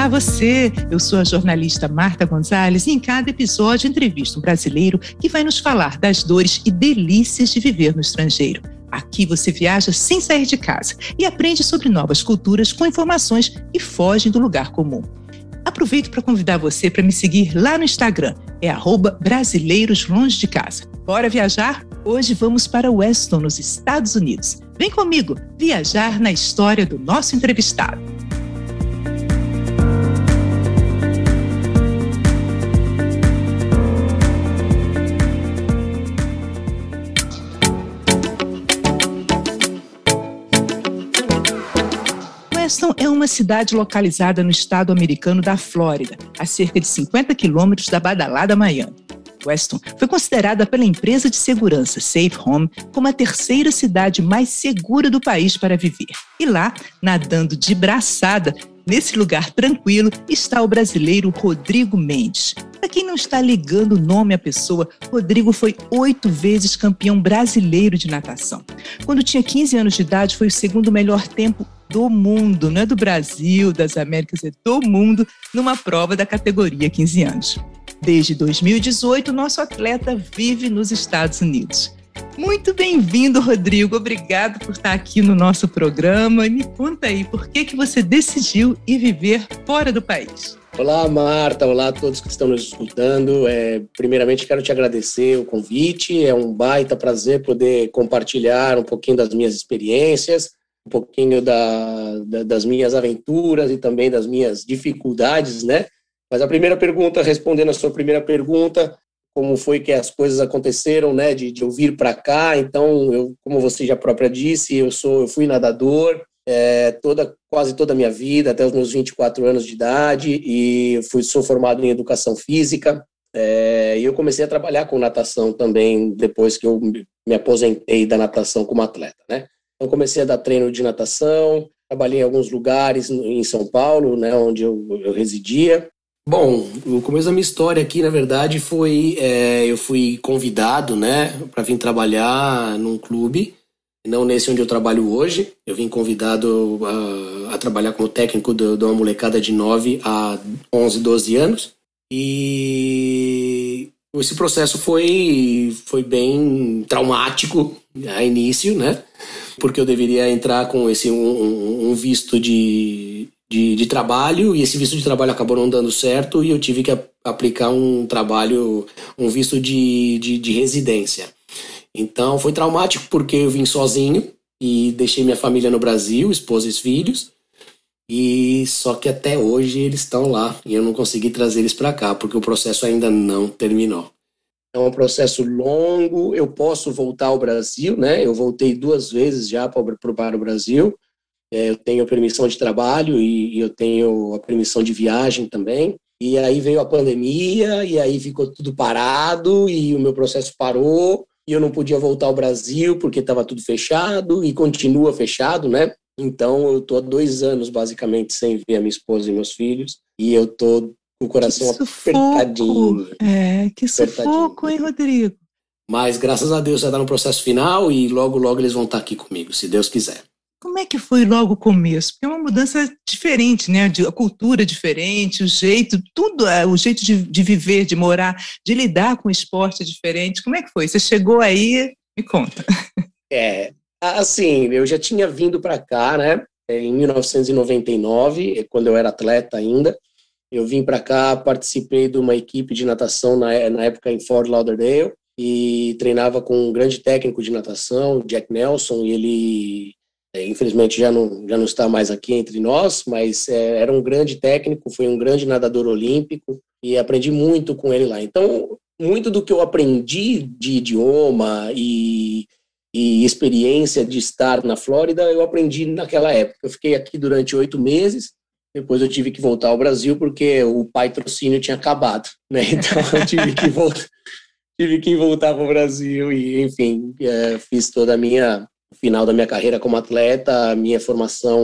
Olá, você! Eu sou a jornalista Marta Gonzalez e em cada episódio entrevisto um brasileiro que vai nos falar das dores e delícias de viver no estrangeiro. Aqui você viaja sem sair de casa e aprende sobre novas culturas com informações que fogem do lugar comum. Aproveito para convidar você para me seguir lá no Instagram, é brasileiros longe de casa. Bora viajar? Hoje vamos para Weston, nos Estados Unidos. Vem comigo viajar na história do nosso entrevistado. Weston é uma cidade localizada no estado americano da Flórida, a cerca de 50 quilômetros da badalada Miami. Weston foi considerada pela empresa de segurança Safe Home como a terceira cidade mais segura do país para viver. E lá, nadando de braçada, nesse lugar tranquilo, está o brasileiro Rodrigo Mendes. Para quem não está ligando o nome à pessoa, Rodrigo foi oito vezes campeão brasileiro de natação. Quando tinha 15 anos de idade, foi o segundo melhor tempo do mundo, não é do Brasil, das Américas, é do mundo, numa prova da categoria 15 anos. Desde 2018, nosso atleta vive nos Estados Unidos. Muito bem-vindo, Rodrigo. Obrigado por estar aqui no nosso programa. Me conta aí, por que, que você decidiu ir viver fora do país? Olá, Marta. Olá a todos que estão nos escutando. É, primeiramente, quero te agradecer o convite. É um baita prazer poder compartilhar um pouquinho das minhas experiências um pouquinho da, da, das minhas aventuras e também das minhas dificuldades, né? Mas a primeira pergunta, respondendo a sua primeira pergunta, como foi que as coisas aconteceram, né? De, de eu vir para cá. Então, eu, como você já própria disse, eu sou, eu fui nadador é, toda quase toda a minha vida, até os meus 24 anos de idade, e fui sou formado em educação física. É, e eu comecei a trabalhar com natação também depois que eu me aposentei da natação como atleta, né? Então, comecei a dar treino de natação, trabalhei em alguns lugares em São Paulo, né, onde eu, eu residia. Bom, o começo da minha história aqui, na verdade, foi é, eu fui convidado, né, para vir trabalhar num clube, não nesse onde eu trabalho hoje. Eu vim convidado a, a trabalhar como técnico de, de uma molecada de 9 a 11, 12 anos. E esse processo foi, foi bem traumático a início, né? Porque eu deveria entrar com esse um, um visto de, de, de, trabalho e esse visto de trabalho acabou não dando certo e eu tive que aplicar um trabalho, um visto de, de, de residência. Então foi traumático porque eu vim sozinho e deixei minha família no Brasil, esposa e filhos. E só que até hoje eles estão lá e eu não consegui trazer eles para cá porque o processo ainda não terminou. É um processo longo. Eu posso voltar ao Brasil, né? Eu voltei duas vezes já para o Brasil. É, eu tenho permissão de trabalho e, eu tenho a permissão de viagem também. E aí veio a pandemia e aí ficou tudo parado e o meu processo parou e eu não podia voltar ao Brasil porque estava tudo fechado e continua fechado, né? Então eu tô há dois anos basicamente sem ver a minha esposa e meus filhos e eu tô o coração que apertadinho. É, que sufoco, hein, Rodrigo? Mas graças a Deus já está no processo final e logo, logo eles vão estar tá aqui comigo, se Deus quiser. Como é que foi logo o começo? Porque é uma mudança diferente, né? a cultura diferente, o jeito, tudo, é, o jeito de, de viver, de morar, de lidar com o esporte é diferente. Como é que foi? Você chegou aí, me conta. É, assim, eu já tinha vindo para cá, né? Em 1999, quando eu era atleta ainda. Eu vim para cá, participei de uma equipe de natação na, na época em Fort Lauderdale e treinava com um grande técnico de natação, Jack Nelson, e ele é, infelizmente já não, já não está mais aqui entre nós, mas é, era um grande técnico, foi um grande nadador olímpico e aprendi muito com ele lá. Então, muito do que eu aprendi de idioma e, e experiência de estar na Flórida, eu aprendi naquela época. Eu fiquei aqui durante oito meses depois eu tive que voltar ao Brasil porque o patrocínio tinha acabado, né? Então eu tive que voltar, tive que voltar para o Brasil e, enfim, é, fiz toda a minha final da minha carreira como atleta, a minha formação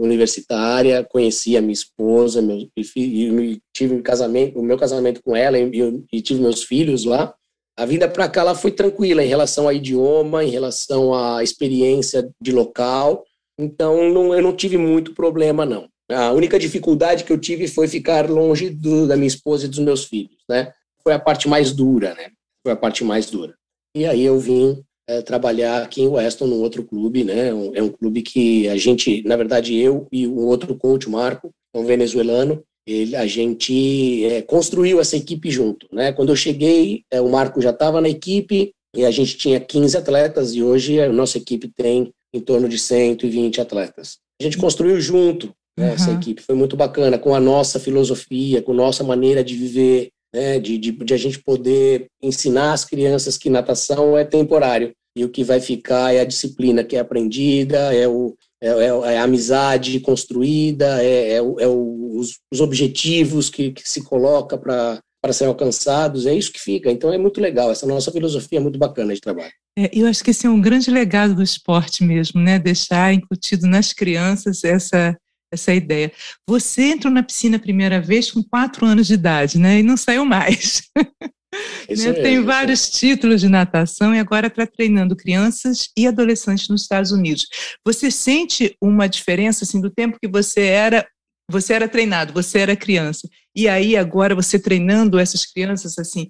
universitária, conheci a minha esposa, meu, e, tive um casamento, o meu casamento com ela e, e tive meus filhos lá. A vida para cá ela foi tranquila em relação ao idioma, em relação à experiência de local. Então não, eu não tive muito problema não. A única dificuldade que eu tive foi ficar longe do, da minha esposa e dos meus filhos, né? Foi a parte mais dura, né? Foi a parte mais dura. E aí eu vim é, trabalhar aqui em Weston, num outro clube, né? Um, é um clube que a gente, na verdade, eu e um outro coach, o Marco, um venezuelano, ele, a gente é, construiu essa equipe junto, né? Quando eu cheguei, é, o Marco já estava na equipe e a gente tinha 15 atletas e hoje a nossa equipe tem em torno de 120 atletas. A gente construiu junto né, uhum. essa equipe, foi muito bacana, com a nossa filosofia, com a nossa maneira de viver, né, de, de, de a gente poder ensinar as crianças que natação é temporário e o que vai ficar é a disciplina que é aprendida, é, o, é, é, é a amizade construída, é, é, o, é os, os, objetivos que, que se coloca para para serem alcançados, é isso que fica. Então é muito legal, essa nossa filosofia é muito bacana de trabalho. É, eu acho que esse é um grande legado do esporte mesmo, né? Deixar incutido nas crianças essa essa ideia. Você entrou na piscina a primeira vez com quatro anos de idade, né? E não saiu mais. né? Tem vários títulos de natação e agora está treinando crianças e adolescentes nos Estados Unidos. Você sente uma diferença assim do tempo que você era você era treinado, você era criança e aí agora você treinando essas crianças assim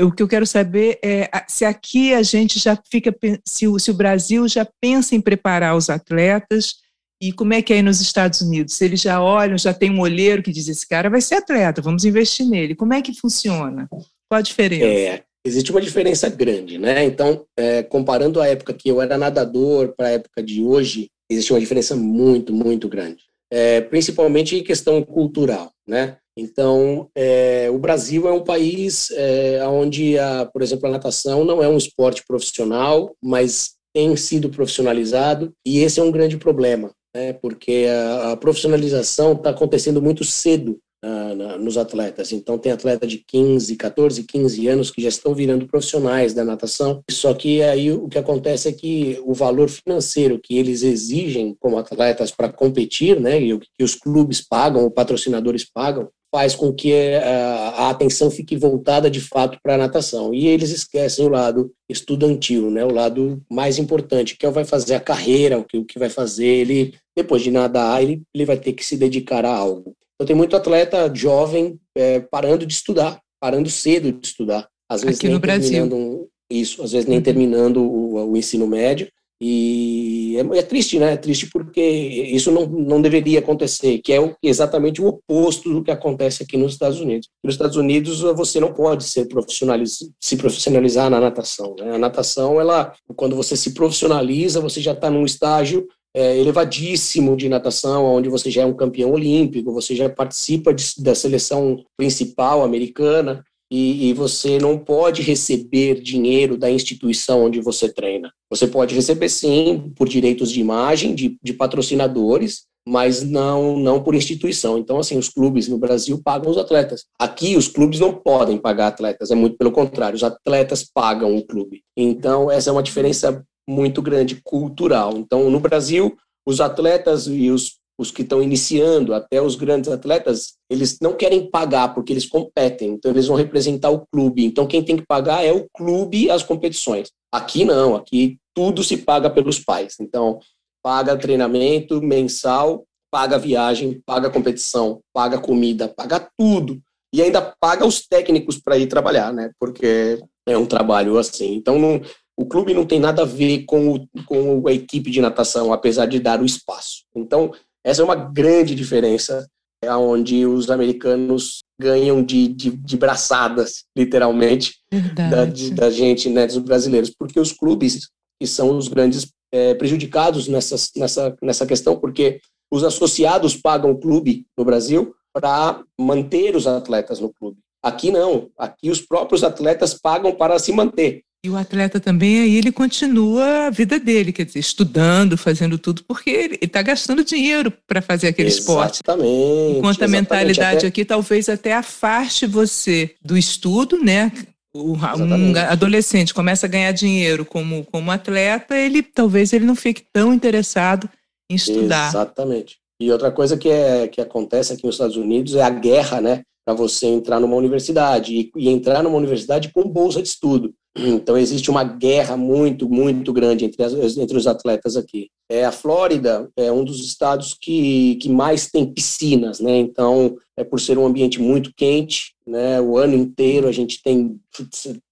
o que eu quero saber é se aqui a gente já fica, se o, se o Brasil já pensa em preparar os atletas e como é que é aí nos Estados Unidos? Eles já olham, já tem um olheiro que diz: esse cara vai ser atleta, vamos investir nele. Como é que funciona? Qual a diferença? É, existe uma diferença grande, né? Então, é, comparando a época que eu era nadador para a época de hoje, existe uma diferença muito, muito grande. É, principalmente em questão cultural, né? Então, é, o Brasil é um país é, onde, a, por exemplo, a natação não é um esporte profissional, mas tem sido profissionalizado, e esse é um grande problema, né, porque a, a profissionalização está acontecendo muito cedo na, na, nos atletas. Então, tem atleta de 15, 14, 15 anos que já estão virando profissionais da natação. Só que aí o que acontece é que o valor financeiro que eles exigem como atletas para competir, né, e o que os clubes pagam, os patrocinadores pagam, faz com que eh, a, atenção fique voltada de fato para a natação. E eles esquecem o lado estudantil, né, o lado mais importante, que é o vai fazer a carreira, o que, o que vai fazer ele, depois de nadar, ele, ele vai ter que se dedicar a algo. Então tem muito atleta jovem é, parando de estudar, parando cedo de estudar. Às vezes Aqui nem terminando um, isso, às vezes nem uhum. terminando o, o ensino médio, e é, é, triste, né? É triste porque isso não, não deveria acontecer, que é o, exatamente o oposto do que acontece aqui nos Estados Unidos. Nos Estados Unidos, você não pode ser profissionaliz, se profissionalizar na natação. Né? A natação, ela, quando você se profissionaliza, você já está num estágio é, elevadíssimo de natação, onde você já é um campeão olímpico, você já participa de, da seleção principal americana e, e, você não pode receber dinheiro da instituição onde você treina. Você pode receber, sim, por direitos de imagem, de, de patrocinadores, mas não, não por instituição. Então, assim, os clubes no Brasil pagam os atletas. Aqui, os clubes não podem pagar atletas, é muito pelo contrário, os atletas pagam o clube. Então, essa é uma diferença muito grande cultural. Então, no Brasil, os atletas e os os que estão iniciando, até os grandes atletas, eles não querem pagar porque eles competem, então eles vão representar o clube. Então quem tem que pagar é o clube as competições. Aqui não, aqui tudo se paga pelos pais. Então paga treinamento mensal, paga viagem, paga competição, paga comida, paga tudo. E ainda paga os técnicos para ir trabalhar, né? Porque é um trabalho assim. Então não, o clube não tem nada a ver com, o, com a equipe de natação, apesar de dar o espaço. Então, essa é uma grande diferença, é onde os americanos ganham de, de, de braçadas, literalmente, da, de, da, gente, né, dos brasileiros, porque os clubes que são os grandes é, prejudicados nessa, nessa, nessa questão, porque os associados pagam o clube no Brasil para manter os atletas no clube. Aqui não, aqui os próprios atletas pagam para se manter. E o atleta também, aí ele continua a vida dele, quer dizer, estudando, fazendo tudo, porque ele está gastando dinheiro para fazer aquele exatamente, esporte. Enquanto a mentalidade até... aqui talvez até afaste você do estudo, né? O, um adolescente começa a ganhar dinheiro como, como atleta, ele talvez ele não fique tão interessado em estudar. Exatamente. E outra coisa que, é, que acontece aqui nos Estados Unidos é a guerra, né? Para você entrar numa universidade e, e entrar numa universidade com bolsa de estudo. Então existe uma guerra muito, muito grande entre, as, entre os atletas aqui. É, a Flórida é um dos estados que, que mais tem piscinas, né? Então, é por ser um ambiente muito quente, né? O ano inteiro a gente tem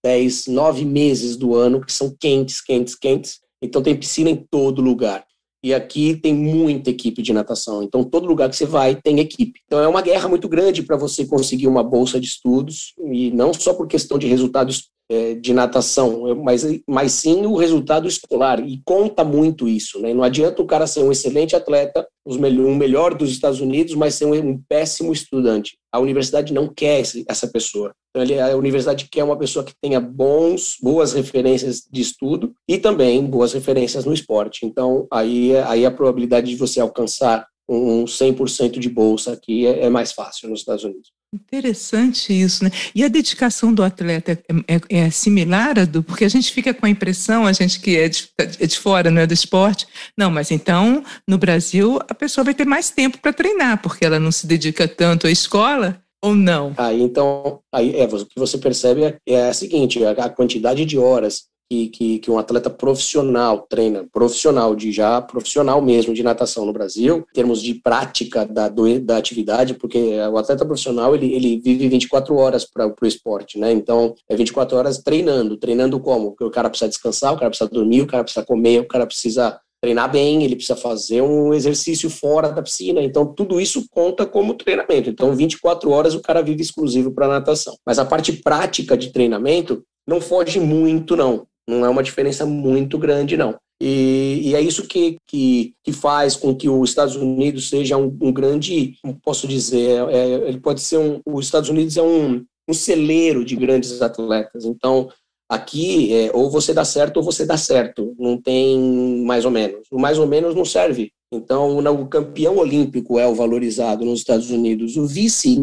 10, 9 meses do ano que são quentes, quentes, quentes. Então tem piscina em todo lugar. E aqui tem muita equipe de natação. Então, todo lugar que você vai tem equipe. Então, é uma guerra muito grande para você conseguir uma bolsa de estudos, e não só por questão de resultados é, de natação, mas, mas sim o resultado escolar, e conta muito isso. Né? Não adianta o cara ser um excelente atleta, os melhor, um melhor dos Estados Unidos, mas ser um, um péssimo estudante. A universidade não quer esse, essa pessoa. Então, a universidade quer uma pessoa que tenha bons, boas referências de estudo e também boas referências no esporte. Então, aí, aí a probabilidade de você alcançar um 100% de bolsa aqui é, é mais fácil nos Estados Unidos. Interessante isso, né? E a dedicação do atleta é, é, é, similar a do. Porque a gente fica com a impressão, a gente que é de, é de fora, não é do esporte, não, mas então no Brasil a pessoa vai ter mais tempo para treinar, porque ela não se dedica tanto à escola, ou não? Aí então, aí é, o que você percebe é, é a seguinte: a, a quantidade de horas que, que, que, um atleta profissional treina, profissional, de já profissional mesmo de natação no Brasil, em termos de prática da, do, da atividade, porque o atleta profissional ele, ele vive 24 horas para o esporte, né? Então, é 24 horas treinando. Treinando como? Porque o cara precisa descansar, o cara precisa dormir, o cara precisa comer, o cara precisa treinar bem, ele precisa fazer um exercício fora da piscina. Então, tudo isso conta como treinamento. Então, 24 horas o cara vive exclusivo para natação. Mas a parte prática de treinamento não foge muito, não. Não é uma diferença muito grande, não. E, e, é isso que, que, que, faz com que os Estados Unidos seja um, um grande, posso dizer, é, é, ele pode ser um, os Estados Unidos é um, um celeiro de grandes atletas. Então, aqui, é, ou você dá certo ou você dá certo, não tem mais ou menos. O mais ou menos não serve. Então, o campeão olímpico é o valorizado nos Estados Unidos, o vice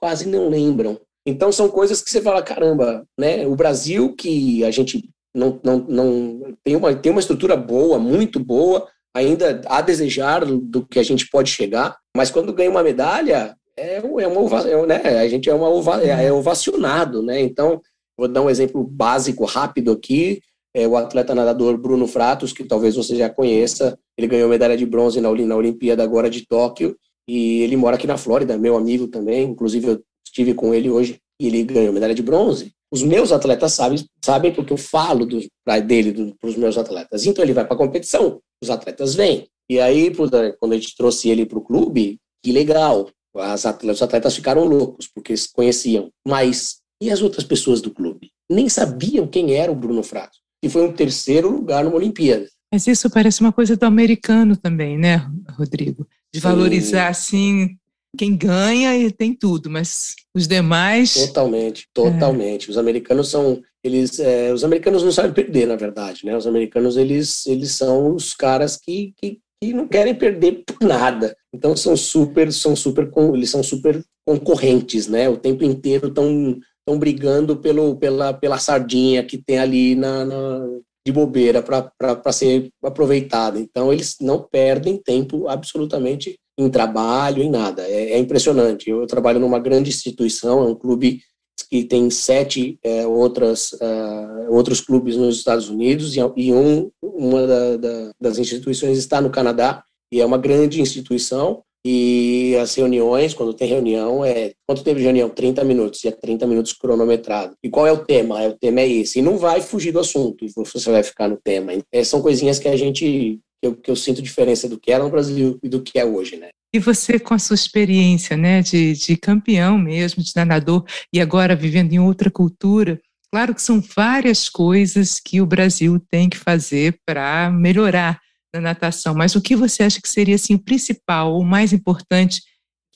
quase não lembram. Então, são coisas que você fala, caramba, né? O Brasil, que a gente não, não, não tem, uma, tem uma estrutura boa, muito boa, ainda a desejar do que a gente pode chegar, mas quando ganha uma medalha, é, é uma, é, né, a gente é, uma, é, é ovacionado, né? Então, vou dar um exemplo básico, rápido aqui, é o atleta nadador Bruno Fratos, que talvez você já conheça, ele ganhou medalha de bronze na, na Olimpíada agora de Tóquio, e ele mora aqui na Flórida, meu amigo também, inclusive eu estive com ele hoje, e ele ganhou medalha de bronze, os meus atletas sabem, sabem porque eu falo do, dele para os meus atletas. Então ele vai para a competição, os atletas vêm. E aí, quando a gente trouxe ele para o clube, que legal. As atletas, os atletas ficaram loucos, porque eles conheciam. Mas e as outras pessoas do clube? Nem sabiam quem era o Bruno Frato. E foi um terceiro lugar numa Olimpíada. Mas isso parece uma coisa do americano também, né, Rodrigo? De valorizar, assim, quem ganha e tem tudo, mas os demais. Totalmente, totalmente. É. Os americanos são. Eles, é, os americanos não sabem perder, na verdade, né? Os americanos, eles, eles são os caras que, que, que não querem perder por nada. Então são super, são super, eles são super concorrentes, né? O tempo inteiro estão estão brigando pelo, pela, pela sardinha que tem ali na, na de bobeira para ser aproveitada. Então, eles não perdem tempo absolutamente em trabalho, em nada. É, é impressionante. Eu trabalho numa grande instituição, é um clube que tem sete é, outras, uh, outros clubes nos Estados Unidos e, e um, uma da, da, das instituições está no Canadá e é uma grande instituição e as reuniões, quando tem reunião, é quanto de reunião? 30 minutos, e é 30 minutos cronometrado. E qual é o tema? É, o tema é esse. E não vai fugir do assunto, você vai ficar no tema. É, são coisinhas que a gente que eu, que eu sinto diferença do que era no Brasil e do que é hoje, né? E você, com a sua experiência, né, de, de campeão mesmo, de nadador, e agora vivendo em outra cultura, claro que são várias coisas que o Brasil tem que fazer para melhorar na natação, mas o que você acha que seria assim, o principal, o mais importante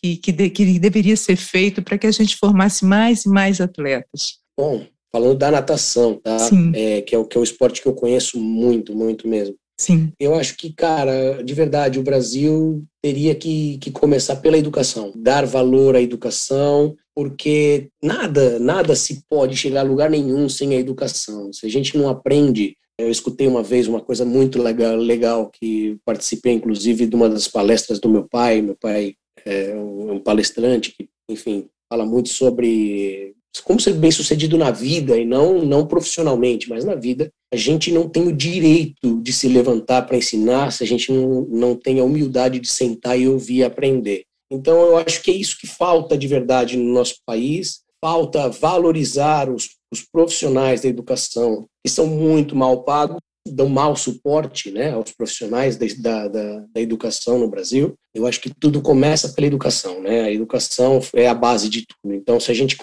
que, que, de, que deveria ser feito para que a gente formasse mais e mais atletas? Bom, falando da natação, tá? É, que, é o, que é o esporte que eu conheço muito, muito mesmo. Sim. Eu acho que, cara, de verdade, o Brasil teria que, que começar pela educação, dar valor à educação, porque nada, nada se pode chegar a lugar nenhum sem a educação. Se a gente não aprende, eu escutei uma vez uma coisa muito legal, legal que participei, inclusive, de uma das palestras do meu pai. Meu pai é um palestrante que, enfim, fala muito sobre como ser bem sucedido na vida e não não profissionalmente, mas na vida, a gente não tem o direito de se levantar para ensinar se a gente não, não tem a humildade de sentar e ouvir e aprender. Então, eu acho que é isso que falta de verdade no nosso país. Falta valorizar os, os profissionais da educação, que são muito mal pagos, dão mau suporte né, aos profissionais da, da, da, educação no Brasil. Eu acho que tudo começa pela educação. Né? A educação é a base de tudo. Então, se a gente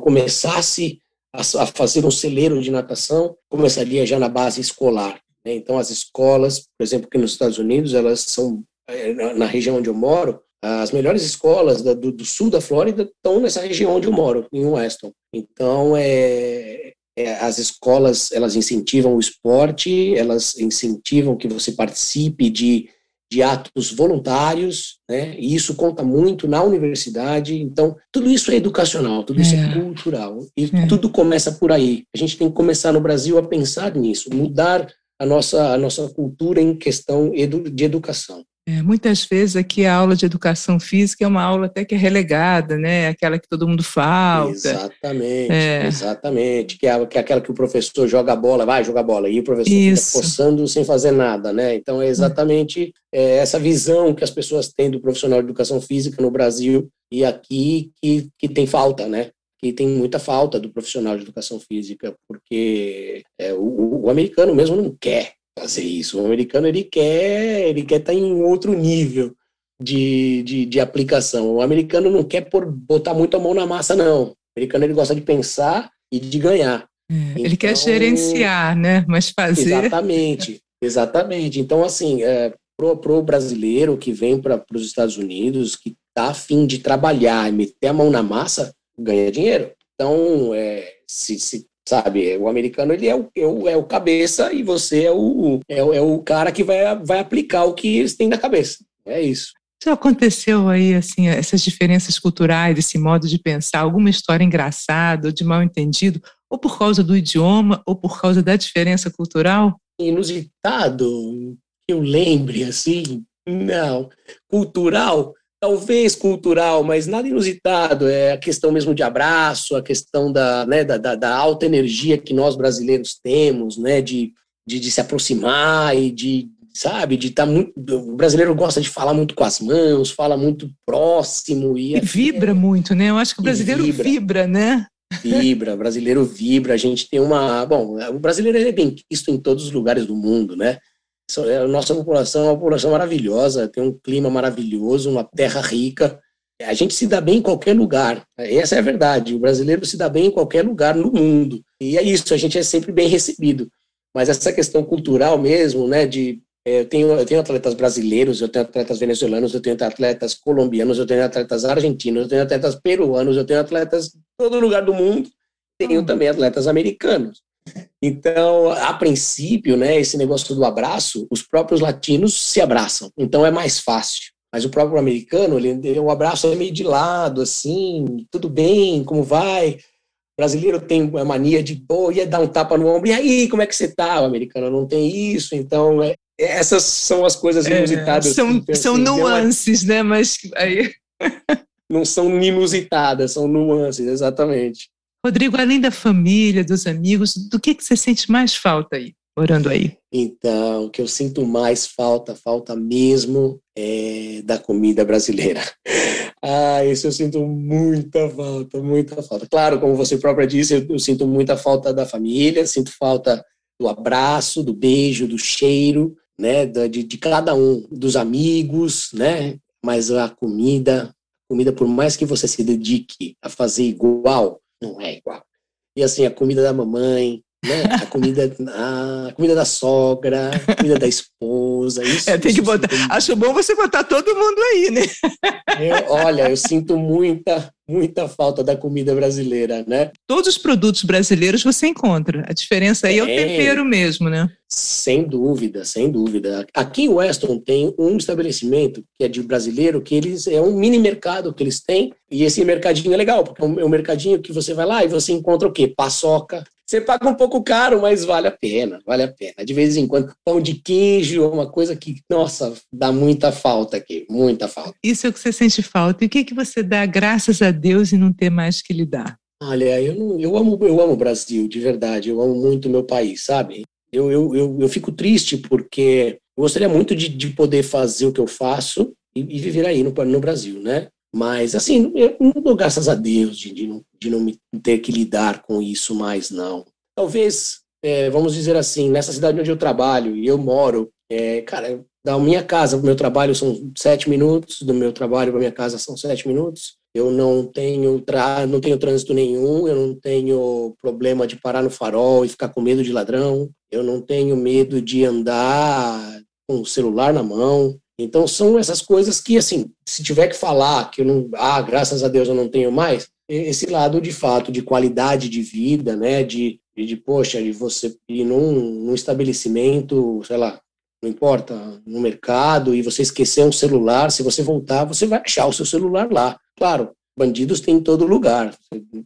começasse a, fazer um celeiro de natação, começaria já na base escolar. Né? Então, as escolas, por exemplo, aqui nos Estados Unidos, elas são, é, na região onde eu moro, as melhores escolas do, do, sul da Flórida estão nessa região onde eu moro, em Weston. Então, é, é, as escolas elas incentivam o esporte, elas incentivam que você participe de, de atos voluntários, né? E isso conta muito na universidade. Então, tudo isso é educacional, tudo isso é, é cultural. E é. tudo começa por aí. A gente tem que começar no Brasil a pensar nisso, mudar a nossa, a nossa cultura em questão edu, de educação. É, muitas vezes aqui a aula de educação física é uma aula até que é relegada, né? Aquela que todo mundo falta. Exatamente, é. exatamente. Que é, que é aquela que o professor joga a bola, vai jogar bola, e o professor Isso. fica coçando sem fazer nada, né? Então é exatamente é, essa visão que as pessoas têm do profissional de educação física no Brasil e aqui que, que tem falta, né? que tem muita falta do profissional de educação física, porque é, o, o, americano mesmo não quer fazer isso. O americano ele quer ele quer estar tá em outro nível de, de, de, aplicação. O americano não quer por, botar muito a mão na massa, não. O americano ele gosta de pensar e de ganhar. É, então, ele quer então, gerenciar, né? Mas fazer. Exatamente, exatamente. Então, assim, é, pro, pro brasileiro que vem para os Estados Unidos, que tá afim de trabalhar e meter a mão na massa, ganha dinheiro. Então, é, se, se sabe? O americano ele é o, é o, é o cabeça e você é o, é, o, é o cara que vai, vai aplicar o que eles têm na cabeça. É isso. Já aconteceu aí, assim, essas diferenças culturais, esse modo de pensar, alguma história engraçada ou de mal entendido, ou por causa do idioma, ou por causa da diferença cultural? Inusitado, eu lembre, assim, não. Cultural, talvez cultural, mas nada inusitado. É a questão mesmo de abraço, a questão da, né, da, da, da alta energia que nós brasileiros temos, né, de, de, de se aproximar e de, sabe, de estar tá muito. O brasileiro gosta de falar muito com as mãos, fala muito próximo. E, e vibra é, muito, né? Eu acho que o brasileiro vibra, vibra, né? Vibra, o brasileiro vibra. A gente tem uma. Bom, o brasileiro é bem visto em todos os lugares do mundo, né? É, a nossa população é uma população maravilhosa, tem um clima maravilhoso, uma terra rica. A gente se dá bem em qualquer lugar. Essa é a verdade. O brasileiro se dá bem em qualquer lugar no mundo. E é isso, a gente é sempre bem recebido. Mas essa questão cultural mesmo, né, de é, eu tenho, eu tenho atletas brasileiros, eu tenho atletas venezuelanos, eu tenho atletas colombianos, eu tenho atletas argentinos, eu tenho atletas peruanos, eu tenho atletas de todo lugar do mundo. Tenho hum. também atletas americanos. Então, a princípio, né, esse negócio do abraço, os próprios latinos se abraçam. Então é mais fácil. Mas o próprio americano, ele, o abraço é meio de lado, assim, tudo bem, como vai? O brasileiro tem a mania de, pô, ia dar um tapa no ombro, e aí, como é que você tá? O americano não tem isso, então é, essas são as coisas é, inusitadas. É, são, são nuances, né? Mas aí. não são inusitadas, são nuances, exatamente. Rodrigo, além da família, dos amigos, do que, que você sente mais falta aí, morando aí? Então, o que eu sinto mais falta, falta mesmo, é da comida brasileira. Ah, isso eu sinto muita falta, muita falta. Claro, como você própria disse, eu, eu sinto muita falta da família, sinto falta do abraço, do beijo, do cheiro, né, de, de cada um, dos amigos, né, mas a comida, comida, por mais que você se dedique a fazer igual, não é igual. E assim, a comida da mamãe, né? A comida, a comida da sogra, a comida da esposa. Isso, é, tem que botar. Acho bom você botar todo mundo aí, né? Eu, olha, eu sinto muita, muita falta da comida brasileira, né? Todos os produtos brasileiros você encontra. A diferença aí é, é o tempero mesmo, né? Sem dúvida, sem dúvida. Aqui em Weston tem um estabelecimento que é de brasileiro, que eles é um mini mercado que eles têm, e esse mercadinho é legal, porque é um é mercadinho que você vai lá e você encontra o quê? Paçoca, você paga um pouco caro, mas vale a pena, vale a pena. De vez em quando, pão de queijo é uma coisa que, nossa, dá muita falta aqui, muita falta. Isso é o que você sente falta. E o que, que você dá graças a Deus e não ter mais que lhe dar? Olha, eu, não, eu amo eu amo o Brasil, de verdade. Eu amo muito o meu país, sabe? Eu, eu, eu, eu fico triste porque eu gostaria muito de, de poder fazer o que eu faço e, e viver aí no, no Brasil, né? Mas, assim, eu não dou graças a Deus de, de, não, de não me ter que lidar com isso mais, não. Talvez, é, vamos dizer assim, nessa cidade onde eu trabalho e eu moro, é, cara, da minha casa para o meu trabalho são sete minutos, do meu trabalho para minha casa são sete minutos. Eu não tenho, tra não tenho trânsito nenhum, eu não tenho problema de parar no farol e ficar com medo de ladrão, eu não tenho medo de andar com o celular na mão. Então são essas coisas que, assim, se tiver que falar que eu não, ah, graças a Deus eu não tenho mais, esse lado de fato de qualidade de vida, né, de, de, poxa, de você ir num, num estabelecimento, sei lá, não importa, no mercado, e você esquecer um celular, se você voltar, você vai achar o seu celular lá. Claro, bandidos tem em todo lugar,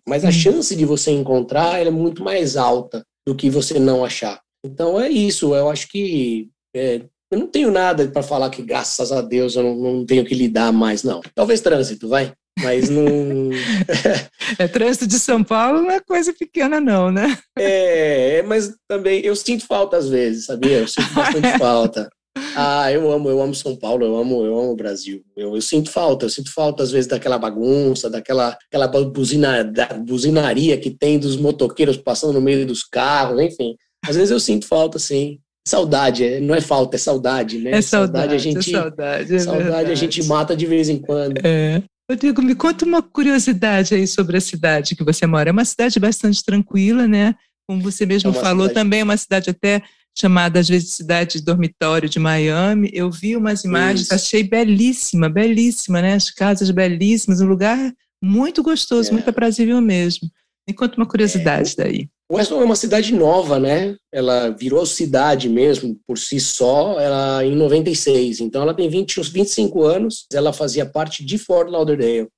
mas a chance de você encontrar é muito mais alta do que você não achar. Então é isso, eu acho que é, eu não tenho nada para falar que, graças a Deus, eu não, não, tenho que lidar mais, não. Talvez trânsito, vai. Mas não. é, trânsito de São Paulo não é coisa pequena, não, né? É, mas também eu sinto falta às vezes, sabia? Eu sinto bastante falta. Ah, eu amo, eu amo São Paulo, eu amo, eu amo o Brasil. Eu, eu, sinto falta, eu sinto falta às vezes daquela bagunça, daquela aquela buzina, da buzinaria que tem dos motoqueiros passando no meio dos carros, enfim. Às vezes eu sinto falta, sim. Saudade, é, não é falta, é saudade, né? É saudade, saudade a gente, é saudade, é saudade a gente mata de vez em quando. É. Rodrigo, me conta uma curiosidade aí sobre a cidade que você mora. É uma cidade bastante tranquila, né? Como você mesmo é falou, cidade... também é uma cidade até chamada às vezes de cidade de dormitório de Miami. Eu vi umas imagens, Isso. achei belíssima, belíssima, né? As casas belíssimas, um lugar muito gostoso, é. muito aprazível mesmo. Me conta uma curiosidade é. daí. Weston é uma cidade nova, né? Ela virou cidade mesmo por si só ela em 96. Então ela tem 20, uns 25 anos. Ela fazia parte de Fort Lauderdale.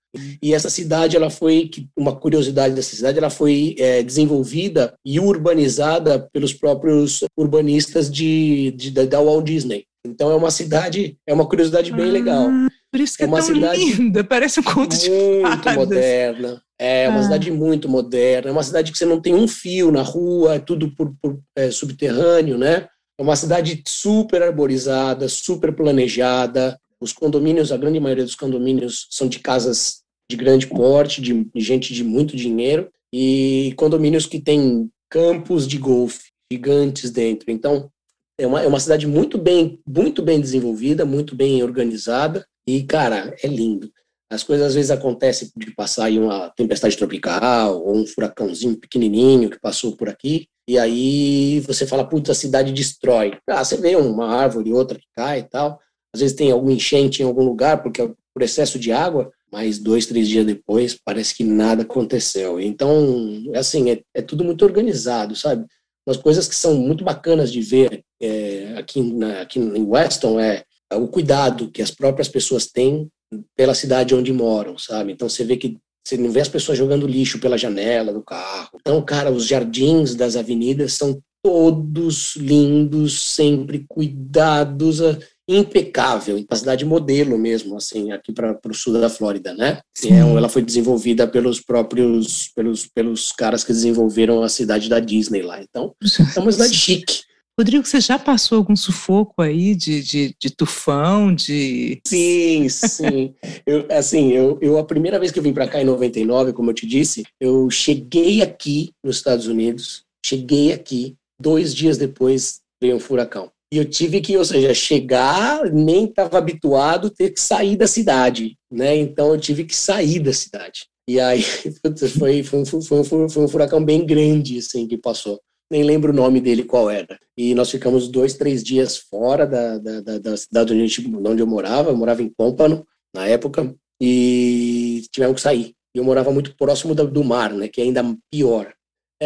E essa cidade, ela foi uma curiosidade dessa cidade, ela foi é, desenvolvida e urbanizada pelos próprios urbanistas de, de, da Walt Disney. Então é uma cidade, é uma curiosidade bem ah, legal. Por isso que é, é uma tão cidade linda, parece um conto de muito moderna. É uma ah. cidade muito moderna, é uma cidade que você não tem um fio na rua, é tudo por, por é, subterrâneo, né? É uma cidade super arborizada, super planejada. Os condomínios, a grande maioria dos condomínios são de casas de grande porte, de, de gente de muito dinheiro, e condomínios que têm campos de golfe gigantes dentro. Então, é uma, é uma cidade muito bem, muito bem desenvolvida, muito bem organizada, e, cara, é lindo. As coisas às vezes acontecem de passar aí uma tempestade tropical ou um furacãozinho pequenininho que passou por aqui, e aí você fala, puta, a cidade destrói. Ah, você vê uma árvore, outra que cai e tal. Às vezes tem algum enchente em algum lugar, porque é por excesso de água, mas dois, três dias depois parece que nada aconteceu. Então, é assim, é, é tudo muito organizado, sabe? Umas coisas que são muito bacanas de ver é, aqui, na, aqui em Weston é o cuidado que as próprias pessoas têm pela cidade onde moram, sabe? Então você vê que você não vê as pessoas jogando lixo pela janela do carro. Então, cara, os jardins das avenidas são todos lindos, sempre cuidados, impecável, uma cidade modelo mesmo, assim, aqui para o sul da Flórida, né? É, ela foi desenvolvida pelos próprios, pelos, pelos caras que desenvolveram a cidade da Disney lá. Então, é uma cidade chique. Rodrigo, você já passou algum sufoco aí de, de, de tufão, de... Sim, sim. eu, assim, eu, eu, a primeira vez que eu vim para cá em 99, como eu te disse, eu cheguei aqui nos Estados Unidos, cheguei aqui, dois dias depois veio um furacão. E eu tive que, ou seja, chegar, nem estava habituado, ter que sair da cidade, né? Então eu tive que sair da cidade. E aí foi, foi, foi, foi, foi um furacão bem grande, assim, que passou nem lembro o nome dele qual era. E nós ficamos dois, três dias fora da, da, da, da cidade onde, gente, onde eu morava, eu morava em Pompano na época, e tivemos que sair. E eu morava muito próximo do mar, né, que é ainda pior.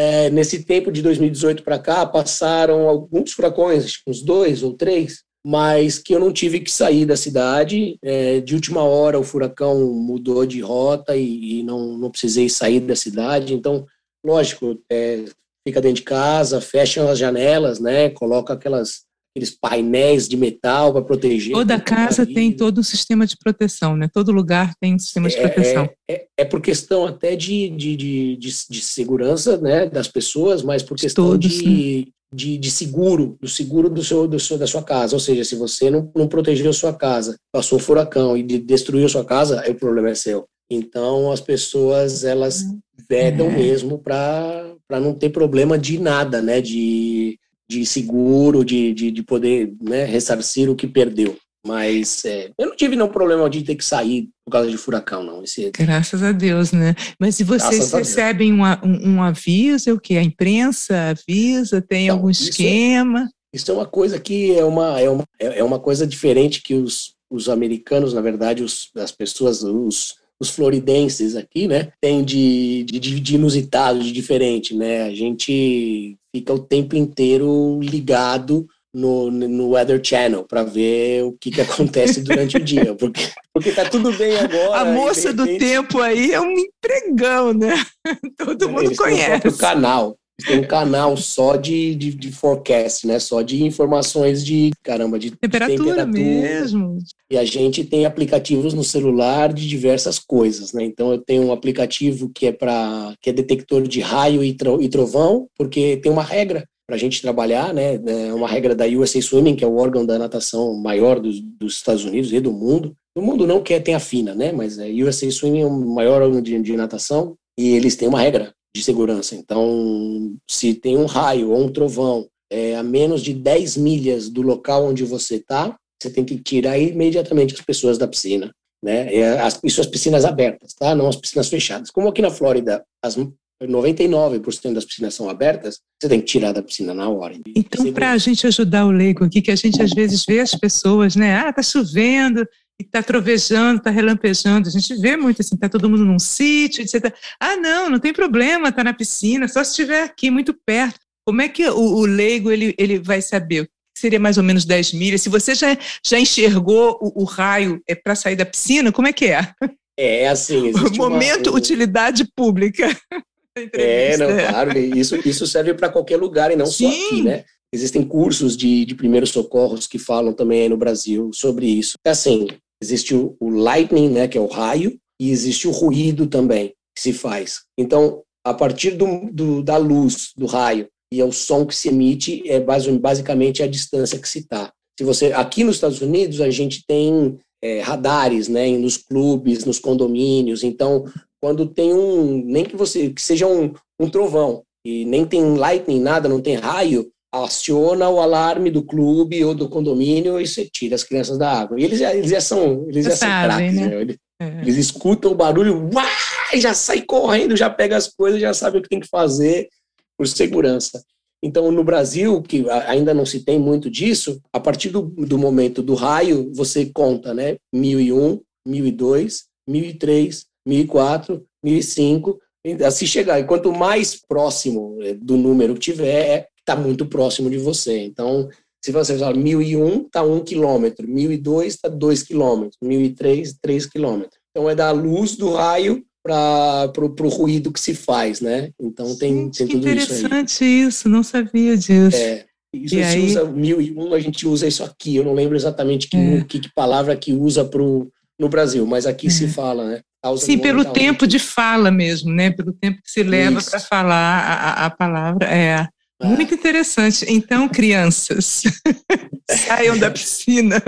É, nesse tempo de 2018 para cá, passaram alguns furacões, uns dois ou três, mas que eu não tive que sair da cidade. É, de última hora, o furacão mudou de rota e, e não, não precisei sair da cidade. Então, lógico, é, fica dentro de casa, fecha as janelas, né? Coloca aquelas aqueles painéis de metal para proteger. Toda casa tem todo um sistema de proteção, né? Todo lugar tem um sistema de é, proteção. É, é, é, por questão até de, de, de, de, de segurança né, das pessoas, mas por questão Todos, de, de, de, seguro, do seguro do seu, do seu, da sua casa. Ou seja, se você não, não protegeu a sua casa, passou furacão e destruiu a sua casa, aí o problema é seu. Então as pessoas elas uhum. vedam é. mesmo para não ter problema de nada, né? De, de seguro, de, de, de poder né, ressarcir o que perdeu. Mas é, eu não tive nenhum problema de ter que sair por causa de furacão, não. Esse... Graças a Deus, né? Mas se vocês recebem um, um, um, aviso, o que? A imprensa avisa? Tem então, algum esquema? Isso é, isso é, uma coisa que é uma, é uma, é uma coisa diferente que os, os americanos, na verdade, os, as pessoas, os, os floridenses aqui, né, tem de, de, de inusitado, de diferente, né? A gente fica o tempo inteiro ligado no, no Weather Channel para ver o que, que acontece durante o dia, porque, porque tá tudo bem agora. A moça do tempo aí é um empregão, né? Todo mundo Eles conhece. o canal. Tem um canal só de, de, de, forecast, né? Só de informações de, caramba, de temperatura, temperatura, mesmo. E a gente tem aplicativos no celular de diversas coisas, né? Então eu tenho um aplicativo que é para que é detector de raio e, tro, e trovão, porque tem uma regra para a gente trabalhar, né? É uma regra da USA Swimming, que é o órgão da natação maior dos, dos Estados Unidos e do mundo. Do mundo não que é, tem a FINA, né? Mas a USA Swimming é o maior órgão de, de natação e eles têm uma regra de segurança. Então, se tem um raio ou um trovão é, a menos de 10 milhas do local onde você está, você tem que tirar imediatamente as pessoas da piscina. Né? É, as, isso as piscinas abertas, tá? não as piscinas fechadas. Como aqui na Flórida, as 99% das piscinas são abertas, você tem que tirar da piscina na hora. Então, para a gente ajudar o leigo aqui, que a gente às vezes vê as pessoas, né? Ah, tá chovendo, está trovejando, está relampejando. A gente vê muito assim, está todo mundo num sítio, etc. Ah, não, não tem problema, está na piscina, só se estiver aqui muito perto. Como é que o, o leigo ele, ele vai saber? Seria mais ou menos 10 milhas. Se você já, já enxergou o, o raio é para sair da piscina, como é que é? É, é assim. Momento uma, utilidade pública. É, não, claro. Isso, isso serve para qualquer lugar e não Sim. só aqui, né? Existem cursos de, de primeiros socorros que falam também aí no Brasil sobre isso. É assim, Existe o, o lightning, né, que é o raio, e existe o ruído também que se faz. Então, a partir do, do, da luz do raio e o som que se emite é basicamente a distância que se está. Se você aqui nos Estados Unidos a gente tem é, radares, né, nos clubes, nos condomínios. Então, quando tem um, nem que você que seja um, um trovão e nem tem lightning nada, não tem raio, aciona o alarme do clube ou do condomínio e você tira as crianças da água. E eles já, eles já são, eles já são craques, né? né? Eles, é. eles, escutam o barulho, uá, já sai correndo, já pega as coisas, já sabe o que tem que fazer por segurança. Então, no Brasil, que ainda não se tem muito disso, a partir do, do momento do raio, você conta, né? 1001, 1002, 1003, 1004, 1005, assim chegar. E quanto mais próximo eh, do número que tiver, está muito próximo de você. Então, se você usar 1001, está 1 quilômetro, 1002 está 2 quilômetros, 1003, 3 quilômetros. Então, é da luz do raio para o ruído que se faz, né? Então, tem, Gente, tem tudo isso aí. interessante isso, não sabia disso. É, isso e aí... usa 1001, a gente usa isso aqui. Eu não lembro exatamente que, é. que, que palavra que usa pro, no Brasil, mas aqui é. se fala, né? Tá Sim, pelo tempo de fala mesmo, né? Pelo tempo que se leva para falar a, a palavra. É. É. Muito interessante. Então, crianças, saiam da piscina.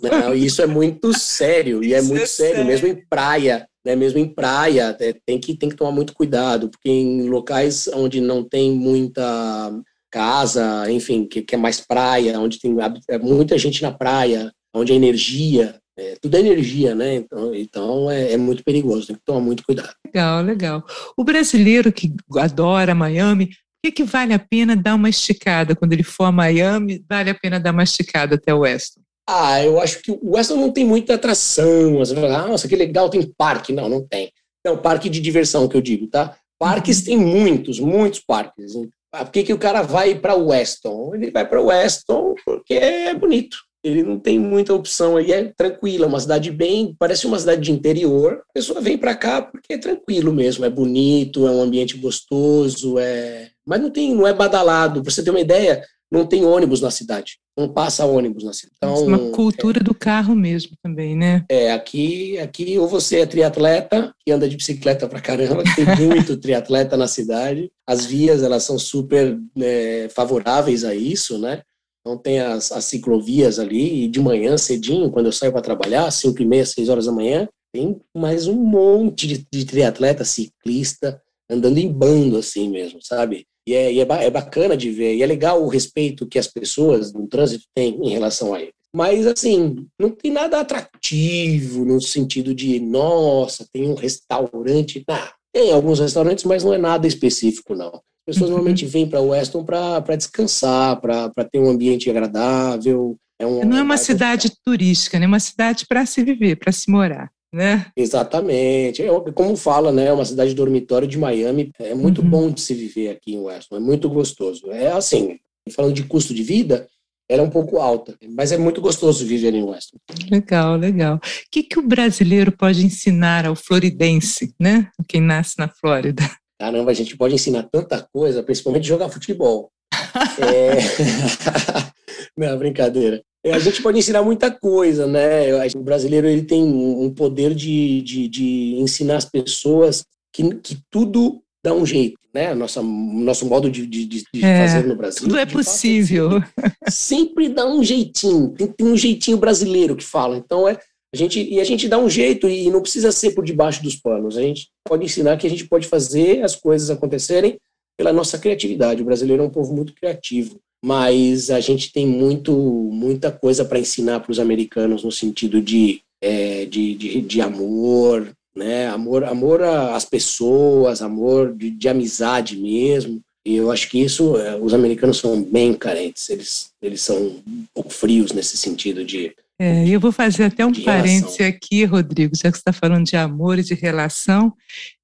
Não, isso é muito sério, e é muito é sério, sério, mesmo em praia, né? Mesmo em praia, é, tem que, tem que tomar muito cuidado, porque em locais onde não tem muita casa, enfim, que, que é mais praia, onde tem é muita gente na praia, onde a energia, é, tudo é energia, né? Então, então é, é, muito perigoso, tem que tomar muito cuidado. Legal, legal. O brasileiro que adora Miami que, que vale a pena dar uma esticada? Quando ele for a Miami, vale a pena dar uma esticada até o Weston? Ah, eu acho que o Weston não tem muita atração. Você fala, ah, nossa, que legal, tem parque. Não, não tem. Um parque de diversão que eu digo, tá? Parques tem muitos, muitos parques. Ah, por que, que o cara vai para Weston? Ele vai para Weston porque é bonito ele não tem muita opção aí, é tranquila, uma cidade bem, parece uma cidade de interior. A pessoa vem para cá porque é tranquilo mesmo, é bonito, é um ambiente gostoso, é, mas não tem, não é badalado. Para você ter uma ideia, não tem ônibus na cidade, não passa ônibus na cidade. Então, uma cultura é, do carro mesmo também, né? É, aqui, aqui ou você é triatleta, que anda de bicicleta pra caramba, tem muito triatleta na cidade. As vias, elas são super é, favoráveis a isso, né? Então tem as, as ciclovias ali, e de manhã cedinho, quando eu saio para trabalhar, 5 e meia, 6 horas da manhã, tem mais um monte de, de triatleta, ciclista, andando em bando assim mesmo, sabe? E, é, e é, é, bacana de ver, e é legal o respeito que as pessoas no trânsito têm em relação a ele. Mas, assim, não tem nada atrativo no sentido de, nossa, tem um restaurante. Ah, tem alguns restaurantes, mas não é nada específico, não. As pessoas normalmente vêm para Weston para descansar, para ter um ambiente agradável. É um, não é uma cidade turística, né? É uma cidade para se viver, para se morar né? Exatamente. É, como fala, né? É uma cidade dormitório de Miami. É muito uhum. bom de se viver aqui em Weston. É muito gostoso. É assim, falando de custo de vida, ela é um pouco alta, mas é muito gostoso viver em Weston. Legal, legal. O que, que o brasileiro pode ensinar ao floridense, né? Quem nasce na Flórida? Caramba, a gente pode ensinar tanta coisa, principalmente jogar futebol. é... Não, brincadeira. É, a gente pode ensinar muita coisa, né? O brasileiro ele tem um poder de, de, de ensinar as pessoas que, que tudo dá um jeito, né? Nossa, nosso modo de, de, de é, fazer no Brasil. Tudo é possível. Sempre, sempre, dá um jeitinho. Tem, tem, um jeitinho brasileiro que fala. Então é a gente e a gente dá um jeito e não precisa ser por debaixo dos panos. A gente pode ensinar que a gente pode fazer as coisas acontecerem pela nossa criatividade. O brasileiro é um povo muito criativo mas a gente tem muito, muita coisa para ensinar para os americanos no sentido de, é, de, de, de, amor, né? Amor, amor às pessoas, amor de, de amizade mesmo. E eu acho que isso, é, os americanos são bem carentes, eles, eles são um pouco frios nesse sentido de. É, eu vou fazer até um parêntese aqui, Rodrigo, já que você está falando de amor e de relação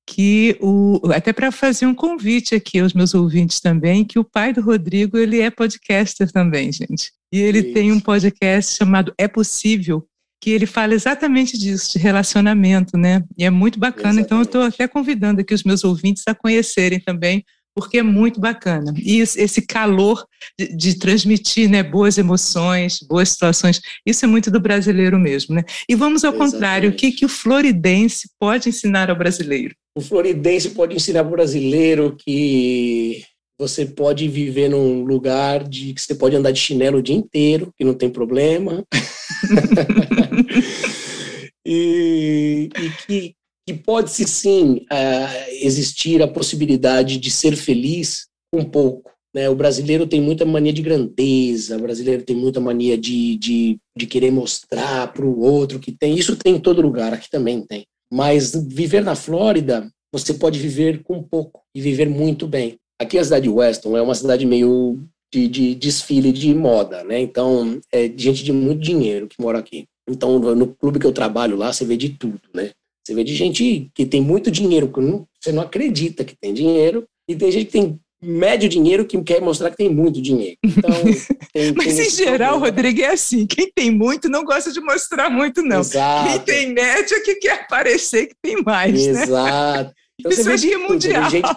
que o até para fazer um convite aqui aos meus ouvintes também, que o pai do Rodrigo ele é podcaster também, gente. E ele Isso. tem um podcast chamado É Possível, que ele fala exatamente disso, de relacionamento, né? E é muito bacana. Exatamente. Então eu estou até convidando aqui os meus ouvintes a conhecerem também, porque é muito bacana. E esse calor de, de, transmitir né, boas emoções, boas situações, isso é muito do brasileiro mesmo, né? E vamos ao Exatamente. contrário, o que, que o floridense pode ensinar ao brasileiro? O floridense pode ensinar para o brasileiro que você pode viver num lugar de que você pode andar de chinelo o dia inteiro, que não tem problema. e, e que, que pode-se sim uh, existir a possibilidade de ser feliz um pouco. Né? O brasileiro tem muita mania de grandeza, o brasileiro tem muita mania de, de, de querer mostrar para o outro que tem. Isso tem em todo lugar, aqui também tem. Mas viver na Flórida, você pode viver com pouco e viver muito bem. Aqui a cidade de Weston é uma cidade meio de, de desfile de moda, né? Então, é gente de muito dinheiro que mora aqui. Então, no clube que eu trabalho lá, você vê de tudo, né? Você vê de gente que tem muito dinheiro, que você não acredita que tem dinheiro, e tem gente que tem médio dinheiro que quer mostrar que tem muito dinheiro. Então, tem, Mas tem em geral, problema. Rodrigo, é assim: quem tem muito não gosta de mostrar muito, não. Exato. Quem tem médio é que quer aparecer que tem mais. Né? Exato. Né? Então, Isso é dia mundial. Gente,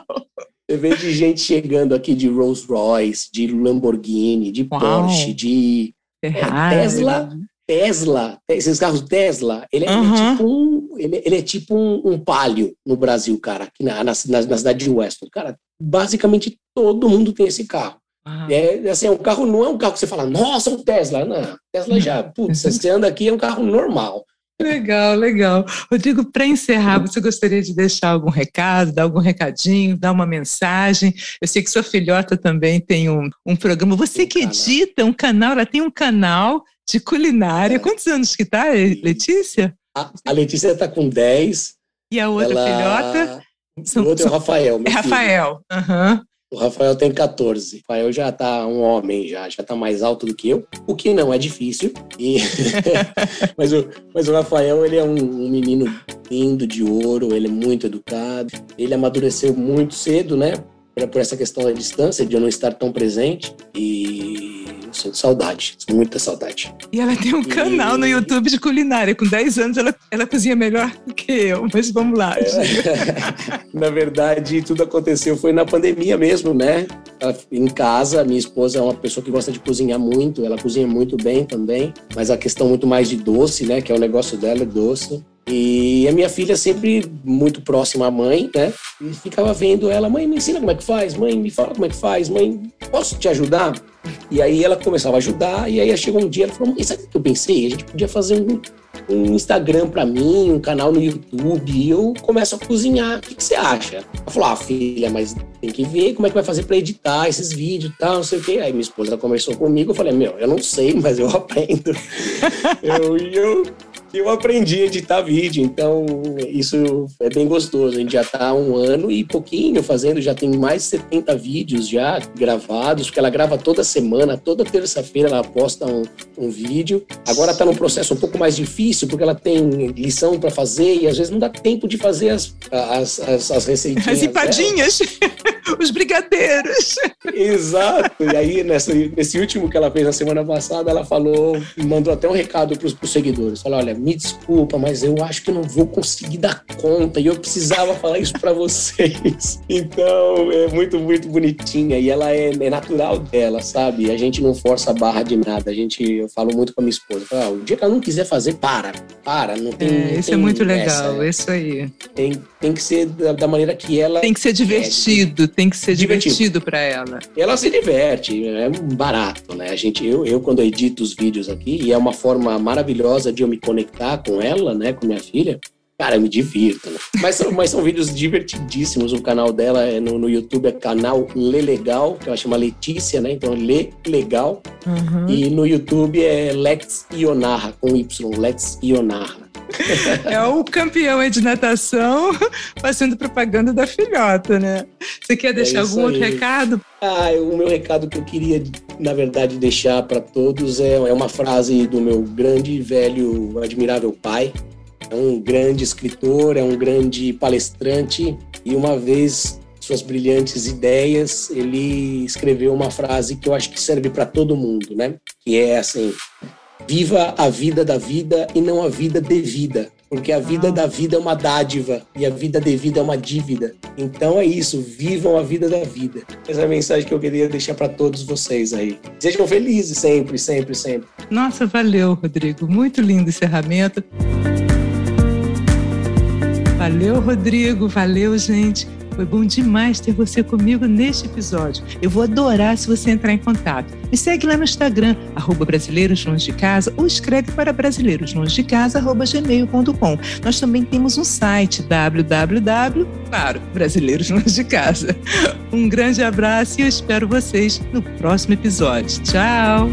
você vê de gente chegando aqui de Rolls Royce, de Lamborghini, de Uau. Porsche, de é, Tesla. Tesla, esses carros Tesla, ele é, ele é tipo um, ele, ele, é tipo um, um palio no Brasil, cara, aqui na, na, na cidade de Weston. Cara, basicamente todo mundo tem esse carro. Ah. É, assim, é um carro não é um carro que você fala, nossa, um Tesla. Não, Tesla já, putz, você anda aqui, é um carro normal. Legal, legal. Rodrigo, para encerrar, você gostaria de deixar algum recado, dar algum recadinho, dar uma mensagem? Eu sei que sua filhota também tem um, um programa. Você um que canal. edita um canal, ela tem um canal de culinária. É. Quantos anos que tá, Letícia? A, a Letícia está com 10. E a outra ela... filhota? São, o outro é o Rafael. é Rafael. Uhum. O Rafael tem 14. O Rafael já tá um homem, já, já tá mais alto do que eu, o que não é difícil. E... mas, o, mas o Rafael, ele é um, um, menino lindo de ouro, ele é muito educado. Ele amadureceu muito cedo, né? Por essa questão da distância, de eu não estar tão presente. E sinto saudade, muita saudade. E ela tem um e... canal no YouTube de culinária. Com 10 anos ela, ela cozinha melhor do que eu, mas vamos lá. É. na verdade, tudo aconteceu foi na pandemia mesmo, né? Em casa, minha esposa é uma pessoa que gosta de cozinhar muito, ela cozinha muito bem também, mas a questão muito mais de doce, né? Que é o negócio dela, é doce. E a minha filha sempre muito próxima à mãe, né? E ficava vendo ela, mãe, me ensina como é que faz, mãe, me fala como é que faz, mãe, posso te ajudar? E aí ela começava a ajudar, e aí chegou um dia, ela falou, mãe, sabe o que eu pensei? A gente podia fazer um, um Instagram para mim, um canal no YouTube, e eu começo a cozinhar. O que, que você acha? Ela falou, ah, filha, mas tem que ver como é que vai fazer para editar esses vídeos e tal, não sei o quê. Aí minha esposa conversou comigo, eu falei, meu, eu não sei, mas eu aprendo. eu, eu eu aprendi a editar vídeo, então isso é bem gostoso. A gente já está há um ano e pouquinho fazendo, já tem mais de 70 vídeos já gravados, porque ela grava toda semana, toda terça-feira ela posta um, um vídeo. Agora está num processo um pouco mais difícil, porque ela tem lição para fazer e às vezes não dá tempo de fazer as, as, as, as receitinhas. As empadinhas, os brigadeiros. Exato. E aí, nessa, nesse último que ela fez na semana passada, ela falou, mandou até um recado para os seguidores. Falou, olha, me desculpa, mas eu acho que não vou conseguir dar conta e eu precisava falar isso para vocês. Então, é muito, muito bonitinha e ela é, é, natural dela, sabe? A gente não força a barra de nada. A gente, eu falo muito com a minha esposa. Falo, ah, o dia que ela não quiser fazer, para. Para, não tem. É, isso tem é muito legal, essa, isso aí. Tem, tem que ser da, da, maneira que ela. Tem que ser divertido, é, tem que ser divertido para ela. Ela se diverte, é barato, né? A gente, eu, eu, quando edito os vídeos aqui, e é uma forma maravilhosa de eu me conectar conectar com ela, né, com minha filha, cara, eu me divirto. Né? Mas, são, mas são vídeos divertidíssimos. O canal dela é no, no YouTube é canal Lê Legal, que ela chama Letícia, né? Então, Lê Legal. Uhum. E no YouTube é Let's Ionarra, com Y, Let's Ionarra. É o campeão de natação fazendo propaganda da filhota, né? Você quer deixar é algum outro recado? Ah, o meu recado que eu queria, na verdade, deixar para todos é, é uma frase do meu grande, velho, admirável pai. É um grande escritor, é um grande palestrante e uma vez suas brilhantes ideias, ele escreveu uma frase que eu acho que serve para todo mundo, né? Que é assim: Viva a vida da vida e não a vida devida, porque a vida ah. da vida é uma dádiva e a vida devida é uma dívida. Então é isso, vivam a vida da vida. Essa é a mensagem que eu queria deixar para todos vocês aí. Sejam felizes sempre, sempre, sempre. Nossa, valeu, Rodrigo. Muito lindo encerramento. Valeu, Rodrigo. Valeu, gente. Foi bom demais ter você comigo neste episódio. Eu vou adorar se você entrar em contato. Me segue lá no Instagram, arroba Brasileiros Longe de Casa, ou escreve para brasileiroslongedecasa.gmail.com. Nós também temos um site, www, claro, Brasileiros Longe de Casa. Um grande abraço e eu espero vocês no próximo episódio. Tchau!